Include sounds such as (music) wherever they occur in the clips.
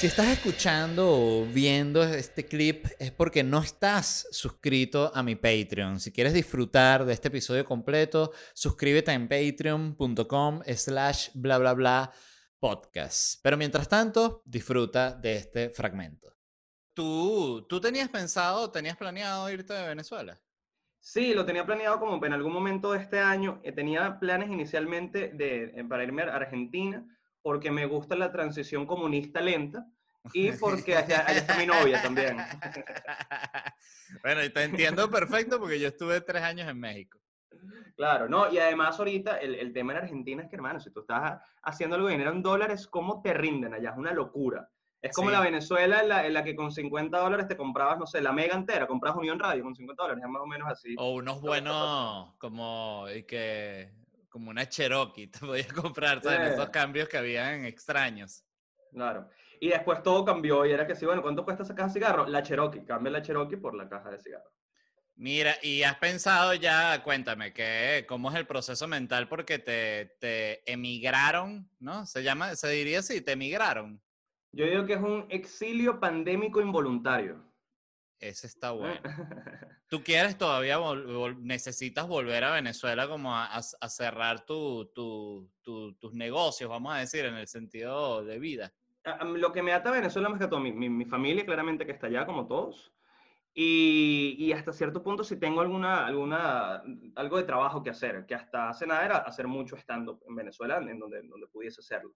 Si estás escuchando o viendo este clip es porque no estás suscrito a mi Patreon. Si quieres disfrutar de este episodio completo, suscríbete en patreon.com slash bla bla bla podcast. Pero mientras tanto, disfruta de este fragmento. ¿Tú, ¿Tú tenías pensado, tenías planeado irte de Venezuela? Sí, lo tenía planeado como en algún momento de este año. Eh, tenía planes inicialmente de, eh, para irme a Argentina porque me gusta la transición comunista lenta y porque allá, está mi novia también. (laughs) bueno, y te entiendo perfecto porque yo estuve tres años en México. Claro, no, y además ahorita el, el, tema en Argentina es que, hermano, si tú estás haciendo algo de dinero en dólares, ¿cómo te rinden allá? Es una locura. Es como la Venezuela en la, en la, que con 50 dólares te comprabas, no sé, la mega entera, comprabas Unión Radio con 50 dólares, es más o menos así. O unos buenos, como, que, como una Cherokee, (laughs) te podías comprar, ¿sabes? Esos cambios que habían extraños. Claro. Y después todo cambió y era que sí, bueno, ¿cuánto cuesta esa caja de cigarro? La Cherokee, cambia la Cherokee por la caja de cigarro. Mira, y has pensado ya, cuéntame, que, ¿cómo es el proceso mental? Porque te, te emigraron, ¿no? Se llama, se diría así, te emigraron. Yo digo que es un exilio pandémico involuntario. Ese está bueno. ¿Tú quieres todavía, necesitas volver a Venezuela como a, cerrar tu, tus negocios, vamos a decir, en el sentido de vida? Lo que me ata a Venezuela más que todo, mi, mi, familia claramente que está allá como todos. Y, y, hasta cierto punto si tengo alguna, alguna, algo de trabajo que hacer, que hasta hace nada era hacer mucho stand-up en Venezuela, en donde, donde pudiese hacerlo.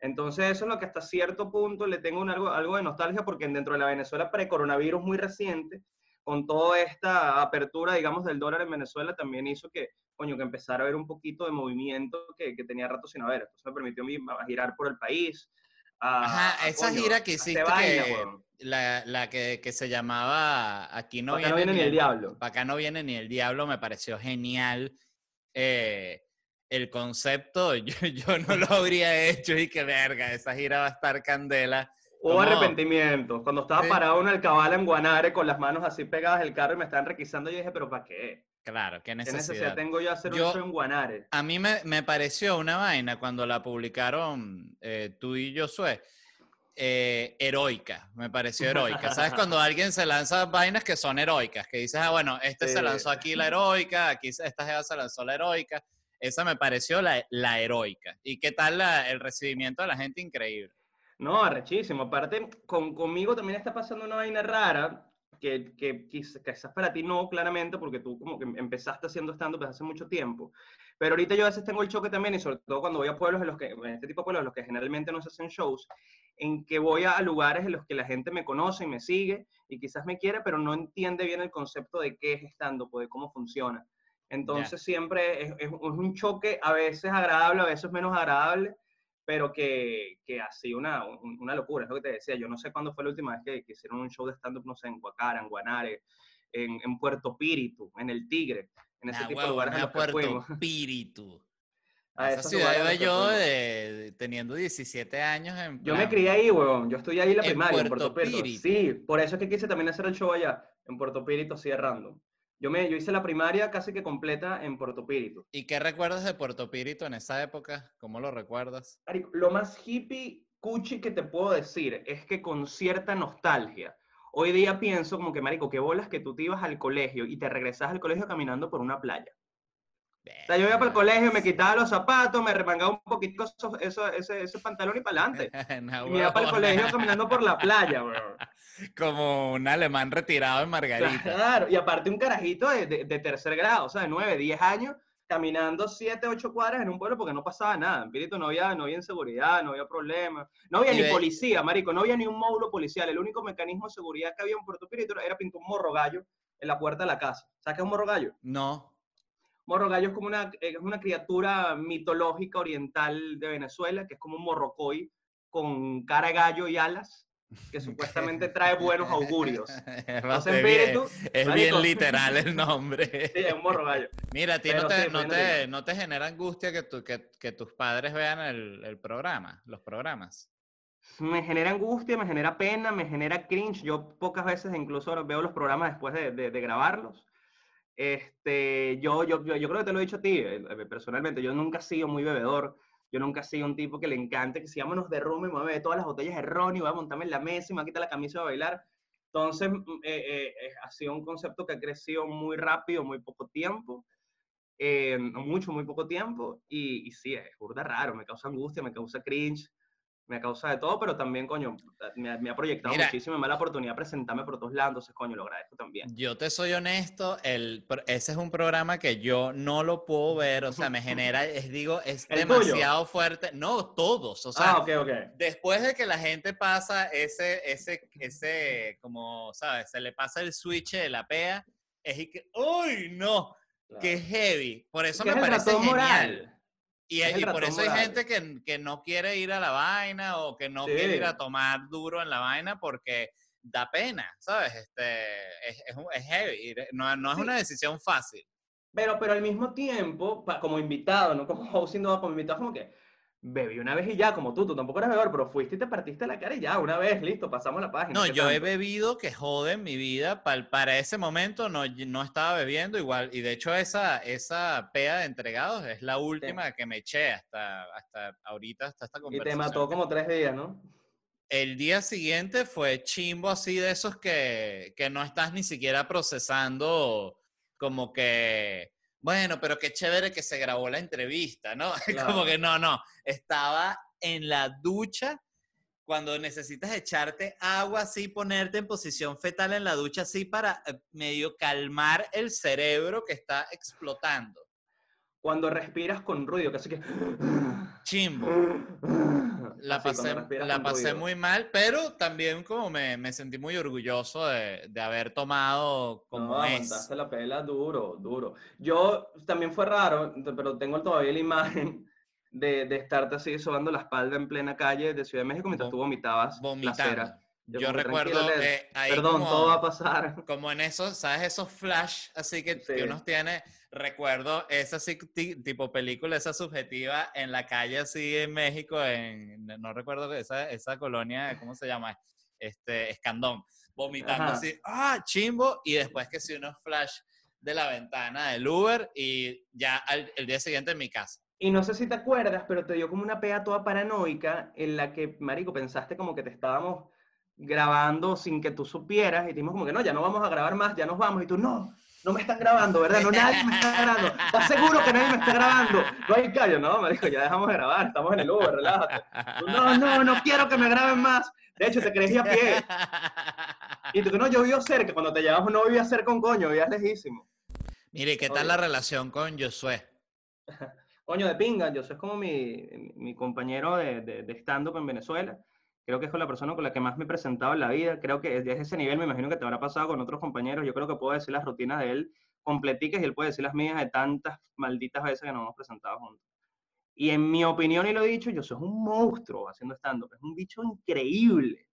Entonces eso es lo que hasta cierto punto le tengo un, algo, algo de nostalgia porque dentro de la Venezuela pre-coronavirus muy reciente, con toda esta apertura, digamos, del dólar en Venezuela, también hizo que, coño, que empezara a haber un poquito de movimiento que, que tenía rato sin haber. Entonces me permitió a mí girar por el país, Ajá, esa gira que hiciste, la, la que, que, se llamaba Aquí no, viene, ni el, diablo. Acá no viene ni el diablo, me pareció genial. Eh, el concepto, (laughs) yo, yo, no lo habría hecho y que verga, esa gira va a estar candela. Hubo arrepentimiento. Cuando estaba parado en el cabal en Guanare con las manos así pegadas al carro y me estaban requisando, yo dije, pero ¿para qué? Claro, ¿qué necesidad? ¿Qué necesidad tengo yo hacer un show en Guanare? A mí me, me, pareció una vaina cuando la publicaron eh, tú y Josué. Eh, heroica, me pareció heroica. ¿Sabes? (laughs) Cuando alguien se lanza vainas que son heroicas, que dices, ah, bueno, este se lanzó aquí la heroica, aquí esta jeva se lanzó la heroica. Esa me pareció la, la heroica. ¿Y qué tal el recibimiento de la gente? Increíble. No, arrechísimo. Aparte, con, conmigo también está pasando una vaina rara, que, que quizás para ti no, claramente, porque tú como que empezaste haciendo stand-up desde hace mucho tiempo. Pero ahorita yo a veces tengo el choque también, y sobre todo cuando voy a pueblos en los que, en este tipo de pueblos en los que generalmente no se hacen shows, en que voy a lugares en los que la gente me conoce y me sigue, y quizás me quiere, pero no entiende bien el concepto de qué es stand-up, de cómo funciona. Entonces siempre es, es, un choque a veces agradable, a veces menos agradable, pero que, que así una, una locura, es lo que te decía. Yo no sé cuándo fue la última vez que, que hicieron un show de stand-up, no sé, en Guacara, en Guanare, en, en, Puerto Píritu, en El Tigre, en ese tipo de lugares. En Puerto (laughs) Píritu. A esa ciudad iba yo de, teniendo 17 años. En yo me crié ahí, weón. Yo estoy ahí en la primaria, en Puerto Píritu. Sí, por eso es que quise también hacer el show allá, en Puerto Píritu, así de random. Yo, me, yo hice la primaria casi que completa en Puerto Píritu. ¿Y qué recuerdas de Puerto Píritu en esa época? ¿Cómo lo recuerdas? Lo más hippie, cuchi que te puedo decir es que con cierta nostalgia, hoy día pienso como que, marico, qué bolas que tú te ibas al colegio y te regresas al colegio caminando por una playa. O sea, yo iba para el colegio, me quitaba los zapatos, me remangaba un poquito eso, ese, ese, pantalón y para adelante. (laughs) y iba para el colegio caminando por la playa, bro. (laughs) Como un alemán retirado en Margarita. Claro, y aparte un carajito de, de, tercer grado, o sea, de 9, 10 años, caminando 7, 8 cuadras en un pueblo porque no pasaba nada. En Pirito no había, no había inseguridad, no había problema. No había ni policía, marico, no había ni un módulo policial. El único mecanismo de seguridad que había en Puerto Pirito era pintar un morro gallo en la puerta de la casa. ¿Sabes qué es un morro gallo? No. Morro gallo es como una, es una criatura mitológica oriental de Venezuela, que es como un morrocoy con cara de gallo y alas que (laughs) supuestamente trae buenos augurios. (laughs) es bien literal el nombre. (laughs) sí, es un morro gallo. Mira, a ti no te, no, te, no te, genera angustia que, tu, que, que tus padres vean el, el, programa, los programas. Me genera angustia, me genera pena, me genera cringe. Yo pocas veces incluso veo los programas después de, de, de grabarlos. Este, yo, yo, yo, yo, creo que te lo he dicho a ti, eh, personalmente, yo nunca he sido muy bebedor Yo nunca he sido un tipo que le encante que si vámonos de rum y me a todas las botellas de ron y voy a montarme en la mesa y me voy a quitar la camisa a bailar. Entonces, mm, eh, eh, eh, ha sido un concepto que ha crecido muy rápido, muy poco tiempo, eh, mucho, muy poco tiempo, y, y sí, es burda raro, me causa angustia, me causa cringe, me causa de todo, pero también, coño, me, ha- me ha proyectado Mira. muchísimo, me da la oportunidad de presentarme por todos lados, entonces, coño, lo agradezco también. Yo te soy honesto, el, ese es un programa que yo no lo puedo ver, o sea, me genera, (laughs) es, digo, es demasiado fuerte. No, todos, o sea, ah, ok, ok. después de que la gente pasa ese, ese, ese, como, ¿sabes? Se le pasa el switch de la pea, es y que, ¡uy, no! ¡Qué heavy! Por eso me parece genial. moral. Y, Es y por eso hay gente que, que no quiere ir a la vaina o que no Sí. quiere ir a tomar duro en la vaina porque da pena, ¿sabes? Este, es, es, es heavy, ir- no, no es Sí. una decisión fácil. Pero, pero al mismo tiempo, como invitado, no como (laughs) host, sino como invitado, como que bebí una vez y ya, como tú, tú tampoco eres bebedor, pero fuiste y te partiste la cara y ya, una vez, listo, pasamos la página. No, ¿qué yo he bebido que joden mi vida. Para, para ese momento no, no estaba bebiendo igual. Y de hecho esa, esa pea de entregados es la última que me eché hasta, hasta ahorita, hasta esta Y conversación. te mató como tres días, ¿no? El día siguiente fue chimbo así de esos que, que no estás ni siquiera procesando como que, bueno, pero qué chévere que se grabó la entrevista, ¿no? (laughs) Como que no, no, estaba en la ducha cuando necesitas echarte agua así, ponerte en posición fetal en la ducha así para eh, medio calmar el cerebro que está explotando. Cuando respiras con ruido, que así que... Chimbo. La pasé, la pasé muy mal, pero también como me, me sentí muy orgulloso de, de haber tomado como no, es. la pela duro, duro. Yo también fue raro, pero tengo todavía la imagen de, de estarte así sobando la espalda en plena calle de Ciudad de México mientras Vom- tú vomitabas la cera. Yo, que, recuerdo "Tranquilo, Led, eh, ahí Perdón, como, todo va a pasar. (laughs) como en esos, ¿sabes? Esos flash así que, que Sí. uno tiene. Recuerdo esa así, tipo película, esa subjetiva en la calle así en México, en, no recuerdo esa, esa colonia, ¿cómo se llama? Este, Escandón. Vomitando Ajá. así, ¡ah, chimbo! Y después que sí, unos flash de la ventana del Uber y ya al- el día siguiente en mi casa. Y no sé si te acuerdas, pero te dio como una pea toda paranoica en la que, marico, pensaste como que te estábamos grabando sin que tú supieras y dijimos como que no, ya no vamos a grabar más, ya nos vamos. Y tú, no, no me están grabando, ¿verdad? No, nadie me está grabando. ¿Estás seguro que nadie me está grabando? No hay callo, no, marico, ya dejamos de grabar, estamos en el Uber, relájate. Tú, no, no, no quiero que me graben más. De hecho, te creí a pie. Y tú, no, yo vivo cerca. Cuando te llevamos no vivía cerca un coño, vivías lejísimo. Mire, ¿qué tal la relación con Josué? Coño, de pinga, yo soy como mi, mi compañero de, de, de stand-up en Venezuela. Creo que es con la persona con la que más me he presentado en la vida. Creo que desde ese nivel me imagino que te habrá pasado con otros compañeros. Yo creo que puedo decir las rutinas de él completicas y él puede decir las mías de tantas malditas veces que nos hemos presentado juntos. Y en mi opinión, y lo he dicho, yo soy un monstruo haciendo stand-up. Es un bicho increíble.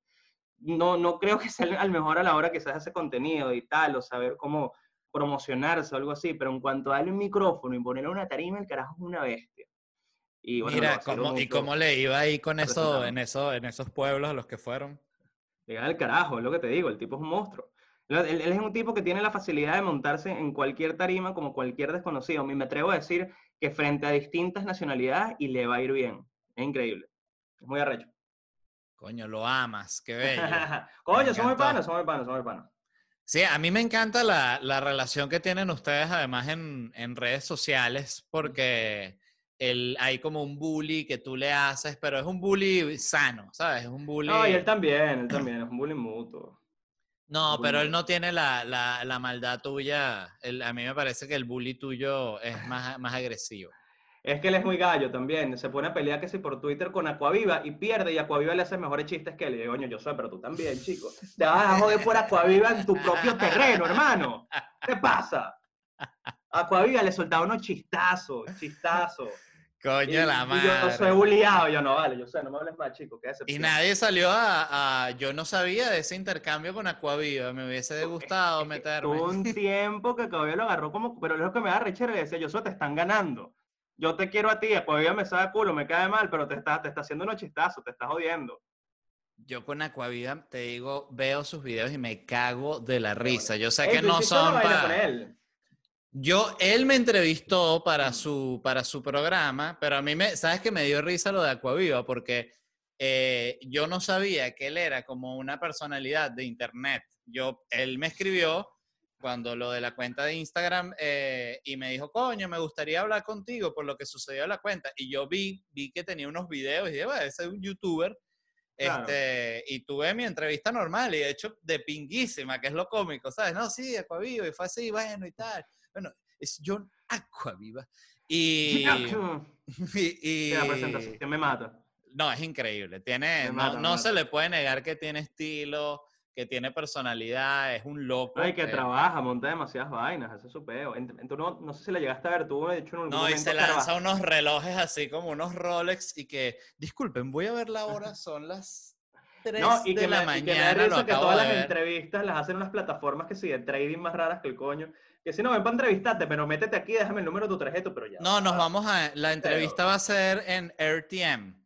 No, no creo que sea al mejor a la hora que se hace contenido y tal, o saber cómo promocionarse o algo así, pero en cuanto a darle un micrófono y ponerle una tarima, el carajo es una bestia. Y bueno, Mira, ¿cómo, ¿y cómo le iba ahí con eso, en, eso, en esos pueblos a los que fueron? Llegar al carajo, es lo que te digo, el tipo es un monstruo. Él, él- es un tipo que tiene la facilidad de montarse en cualquier tarima como cualquier desconocido. Y me atrevo a decir que frente a distintas nacionalidades y le va a ir bien. Es increíble. Es muy arrecho. Coño, lo amas, qué bello. (laughs) Coño, somos panas, somos panas, somos panas. Sí, a mí me encanta la, la relación que tienen ustedes además en, en redes sociales porque el, hay como un bully que tú le haces, pero es un bully sano, ¿sabes? Es un bully... No, y él también, él también, es un bullying mutuo. No, bully pero él no tiene la, la, la maldad tuya. El- a mí me parece que el bully tuyo es más, más agresivo. Es que él es muy gallo también. Se pone a pelear que si por Twitter con Aquaviva y pierde y Aquaviva le hace mejores chistes que él. Y digo, coño, yo sé, pero tú también, chico. Te vas a joder por Aquaviva en tu propio terreno, hermano. ¿Qué pasa? Aquaviva le soltaba unos chistazos, chistazos. Coño, Y- la y yo madre. soy bulliado. Yo no, vale, yo sé, no me hables más, chico. Y nadie salió a, a- Yo no sabía de ese intercambio con Aquaviva. Me hubiese gustado Es meterme. Tuvo un (laughs) tiempo que Aquaviva lo agarró como... Pero es lo que me da rechera y decía, yo te están ganando. Yo te quiero a ti, Aquaviva me sabe culo, me cae mal, pero te está, te está haciendo unos chistazos, te está jodiendo. Yo con Aquaviva, te digo, veo sus videos y me cago de la risa. Yo sé que ¿tú no son para... Yo, él me entrevistó para su, para su programa, pero a mí me, ¿sabes que me dio risa lo de Aquaviva? Porque eh, yo no sabía que él era como una personalidad de internet. Yo, él me escribió cuando lo de la cuenta de Instagram eh, y me dijo, coño, me gustaría hablar contigo por lo que sucedió en la cuenta. Y yo vi, vi que tenía unos videos y dije, bueno, ese es un youtuber. Este, y tuve mi entrevista normal y de hecho de pinguísima, que es lo cómico, ¿sabes? No, sí, Aquaviva, y fue así, bueno, y tal. Bueno, es John Aquaviva. (laughs) Y, y, la presentación me mata. No, es increíble. Tiene, no, no se le puede negar que tiene estilo, que tiene personalidad, es un loco. Ay, que trabaja, monta demasiadas vainas, eso es su peo. no, no, sé si le llegaste a ver, tú de hecho en No, y se lanza unos relojes así como unos Rolex y que, disculpen, voy a ver la hora, (laughs) son las 3 no, y de que la me, mañana. Y que, que todas las entrevistas las hacen unas plataformas que de trading más raras que el coño. Que si no, ven para entrevistarte, pero métete aquí, déjame el número de tu tarjeta, pero ya. No, nos vamos a... La entrevista va a ser en RTM.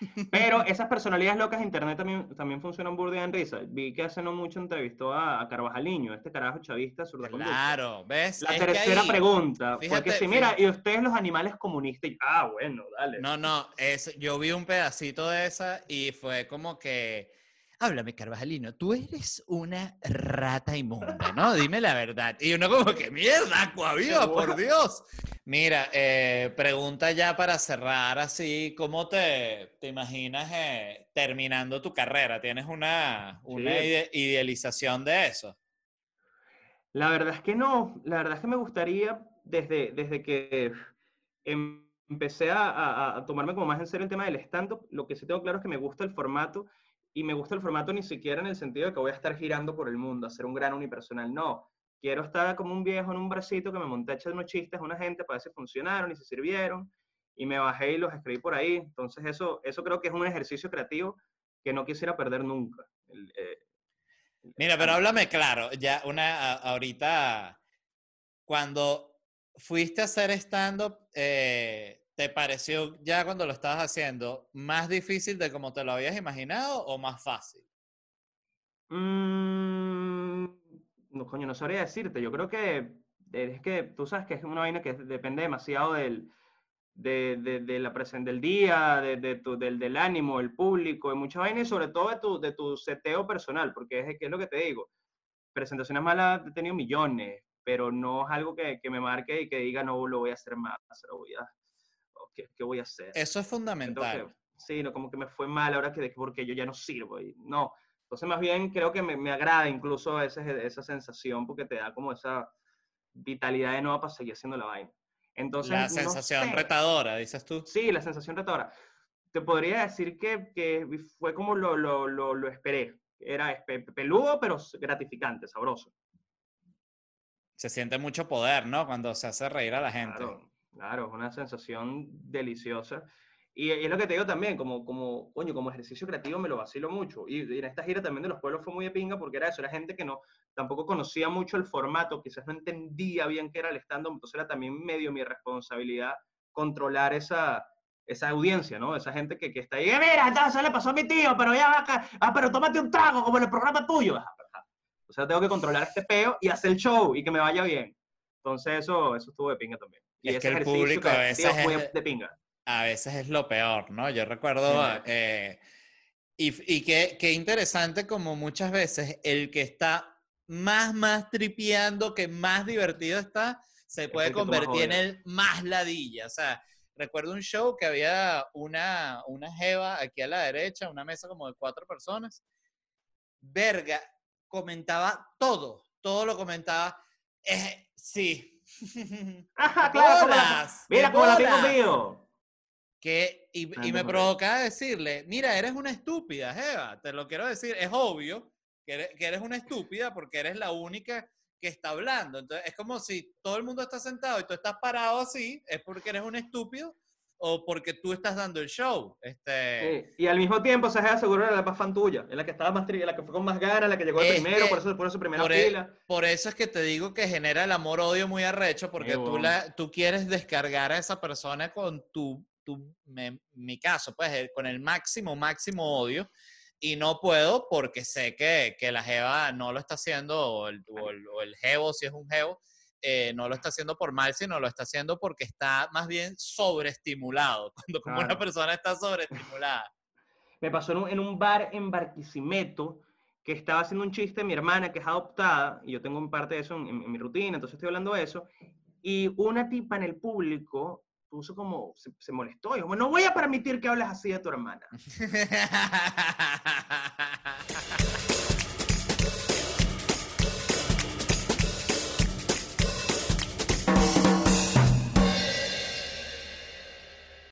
(laughs) Pero esas personalidades locas de internet también, también funcionan burda en risa. Vi que hace no mucho entrevistó a, a Carvajaliño, este carajo chavista Claro, ¿ves? La tercera pregunta fue que si, mira, y ustedes los animales comunistas, ah, bueno, dale. No, no, es, yo vi un pedacito de esa y fue como que háblame, Carvajalino, tú eres una rata inmunda, ¿no? Dime la verdad. Y uno como que, mierda, Acuaviva, por Dios. Mira, eh, pregunta ya para cerrar así, ¿cómo te, te imaginas eh, terminando tu carrera? ¿Tienes una, una idealización de eso? La verdad es que no, la verdad es que me gustaría, desde, desde que empecé a, a tomarme como más en serio el tema del stand-up, lo que sí tengo claro es que me gusta el formato y me gusta el formato ni siquiera en el sentido de que voy a estar girando por el mundo, a ser un gran unipersonal, no. Quiero estar como un viejo en un bracito que me monté a echar unos chistes a una gente para ver si funcionaron y si sirvieron, y me bajé y los escribí por ahí. Entonces eso, eso creo que es un ejercicio creativo que no quisiera perder nunca. Eh, Mira, pero háblame claro, ya una, ahorita, cuando fuiste a hacer stand-up, eh, ¿Te pareció ya cuando lo estabas haciendo más difícil de como te lo habías imaginado o más fácil? Mm, no, coño, no sabría decirte. Yo creo que es que tú sabes que es una vaina que depende demasiado del, de, de, la presencia del día, de, tu, del, del, ánimo, el público, de muchas vainas y sobre todo de tu, de tu seteo personal, porque es, es lo que te digo. Presentaciones malas he tenido millones, pero no es algo que, que me marque y que diga, no, lo voy a hacer más, lo voy a ¿qué, voy a hacer? Eso es fundamental. sí, no, como que me fue mal ahora que porque yo ya no sirvo. Y, no, entonces más bien creo que me, me agrada incluso esa, esa sensación porque te da como esa vitalidad de nuevo para seguir haciendo la vaina. Entonces, la sensación retadora, dices tú. Sí, la sensación retadora. Te podría decir que, que fue como lo, lo, lo, lo esperé. Era peludo, pero gratificante, sabroso. Se siente mucho poder, ¿no? Cuando se hace reír a la gente. Claro, es una sensación deliciosa. Y, es lo que te digo también, como, como, coño, como ejercicio creativo me lo vacilo mucho. Y, en esta gira también de los pueblos fue muy de pinga porque era eso, era gente que no, tampoco conocía mucho el formato, quizás no entendía bien qué era el stand-up, entonces era también medio mi responsabilidad controlar esa, esa audiencia, ¿no? Esa gente que, que está ahí, eh, mira, se le pasó a mi tío, pero ya va acá, ah, pero tómate un trago como en el programa tuyo. O sea, tengo que controlar este peo y hacer el show y que me vaya bien. Entonces eso, eso estuvo de pinga también es que el público a veces es, de pinga. A veces es lo peor, ¿no? Yo recuerdo, eh, y, y qué, qué, interesante como muchas veces el que está más, más tripeando, que más divertido está, se puede convertir en el más ladilla. O sea, recuerdo un show que había una, una jeva aquí a la derecha, una mesa como de cuatro personas. Verga, comentaba todo, todo lo comentaba. Eh, sí, (laughs) Ajá, claro. mira cómo la tengo mío. Que, y, y me provoca decirle, mira, eres una estúpida, Eva, te lo quiero decir, es obvio que eres, que eres una estúpida porque eres la única que está hablando. Entonces, es como si todo el mundo está sentado y tú estás parado así, es porque eres un estúpido o porque tú estás dando el show. Este... Y al mismo tiempo, se aseguró era la más fan tuya, es la que estaba más la que fue con más ganas, la que llegó primero, por eso por su primera e, fila. por eso es que te digo que genera el amor-odio muy arrecho, porque tú, la, tú quieres descargar a esa persona con tu, tu mi caso, pues eh, con el máximo, máximo odio. Y no puedo porque sé que, que la Jeva no lo está haciendo, o el, o el, o el Jevo, si es un Jevo, eh, no lo está haciendo por mal, sino lo está haciendo porque está más bien sobreestimulado. (laughs) Cuando como una Claro. persona está sobreestimulada. (laughs) Me pasó en un, en un bar en Barquisimeto que estaba haciendo un chiste mi hermana que es adoptada, y yo tengo un parte de eso en, en- en mi rutina, entonces estoy hablando de eso, y una tipa en el público puso como, se, se molestó, y dijo, no voy a permitir que hables así de tu hermana. (laughs)